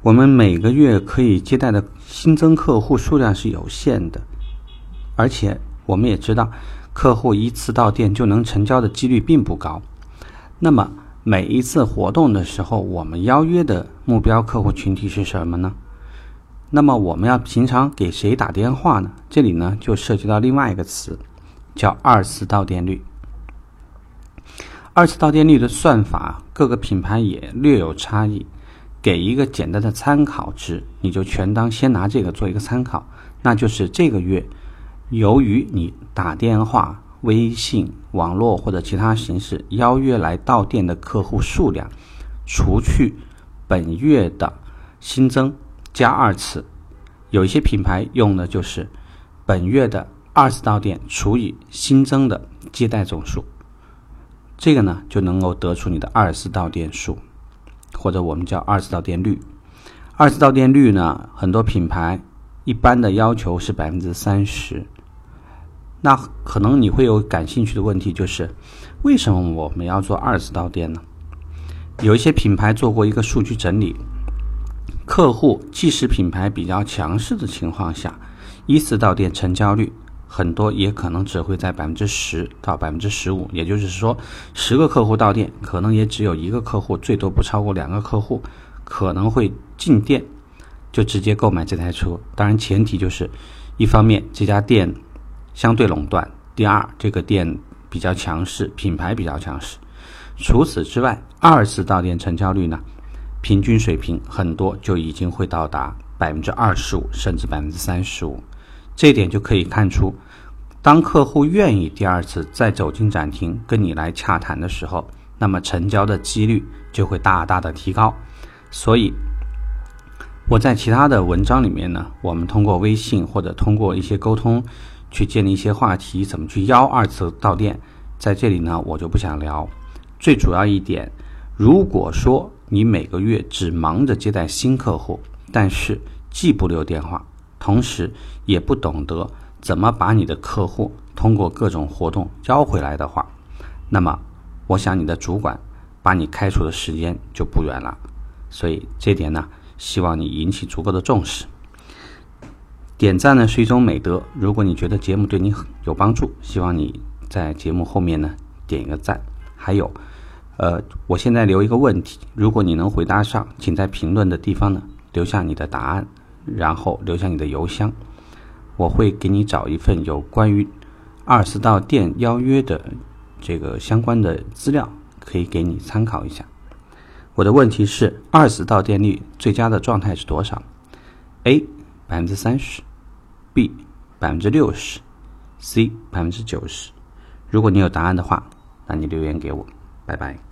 我们每个月可以接待的新增客户数量是有限的，而且我们也知道，客户一次到店就能成交的几率并不高。那么每一次活动的时候，我们邀约的目标客户群体是什么呢？那么我们要平常给谁打电话呢？这里呢就涉及到另外一个词，叫二次到店率。二次到店率的算法，各个品牌也略有差异。给一个简单的参考值，你就全当先拿这个做一个参考。那就是这个月，由于你打电话、微信、网络或者其他形式邀约来到店的客户数量，除去本月的新增加二次，有一些品牌用的就是本月的二次到店除以新增的接待总数，这个呢就能够得出你的二次到店数。或者我们叫二次到店率，二次到店率呢，很多品牌一般的要求是百分之三十。那可能你会有感兴趣的问题，就是为什么我们要做二次到店呢？有一些品牌做过一个数据整理，客户即使品牌比较强势的情况下，一次到店成交率。很多也可能只会在百分之十到百分之十五，也就是说，十个客户到店，可能也只有一个客户，最多不超过两个客户，可能会进店就直接购买这台车。当然，前提就是一方面这家店相对垄断，第二这个店比较强势，品牌比较强势。除此之外，二次到店成交率呢，平均水平很多就已经会到达百分之二十五，甚至百分之三十五。这一点就可以看出，当客户愿意第二次再走进展厅跟你来洽谈的时候，那么成交的几率就会大大的提高。所以我在其他的文章里面呢，我们通过微信或者通过一些沟通去建立一些话题，怎么去邀二次到店，在这里呢我就不想聊。最主要一点，如果说你每个月只忙着接待新客户，但是既不留电话。同时，也不懂得怎么把你的客户通过各种活动邀回来的话，那么，我想你的主管把你开除的时间就不远了。所以这点呢，希望你引起足够的重视。点赞呢是一种美德。如果你觉得节目对你有帮助，希望你在节目后面呢点一个赞。还有，呃，我现在留一个问题，如果你能回答上，请在评论的地方呢留下你的答案。然后留下你的邮箱，我会给你找一份有关于二次到店邀约的这个相关的资料，可以给你参考一下。我的问题是：二次到店率最佳的状态是多少？A 百分之三十，B 百分之六十，C 百分之九十。如果你有答案的话，那你留言给我。拜拜。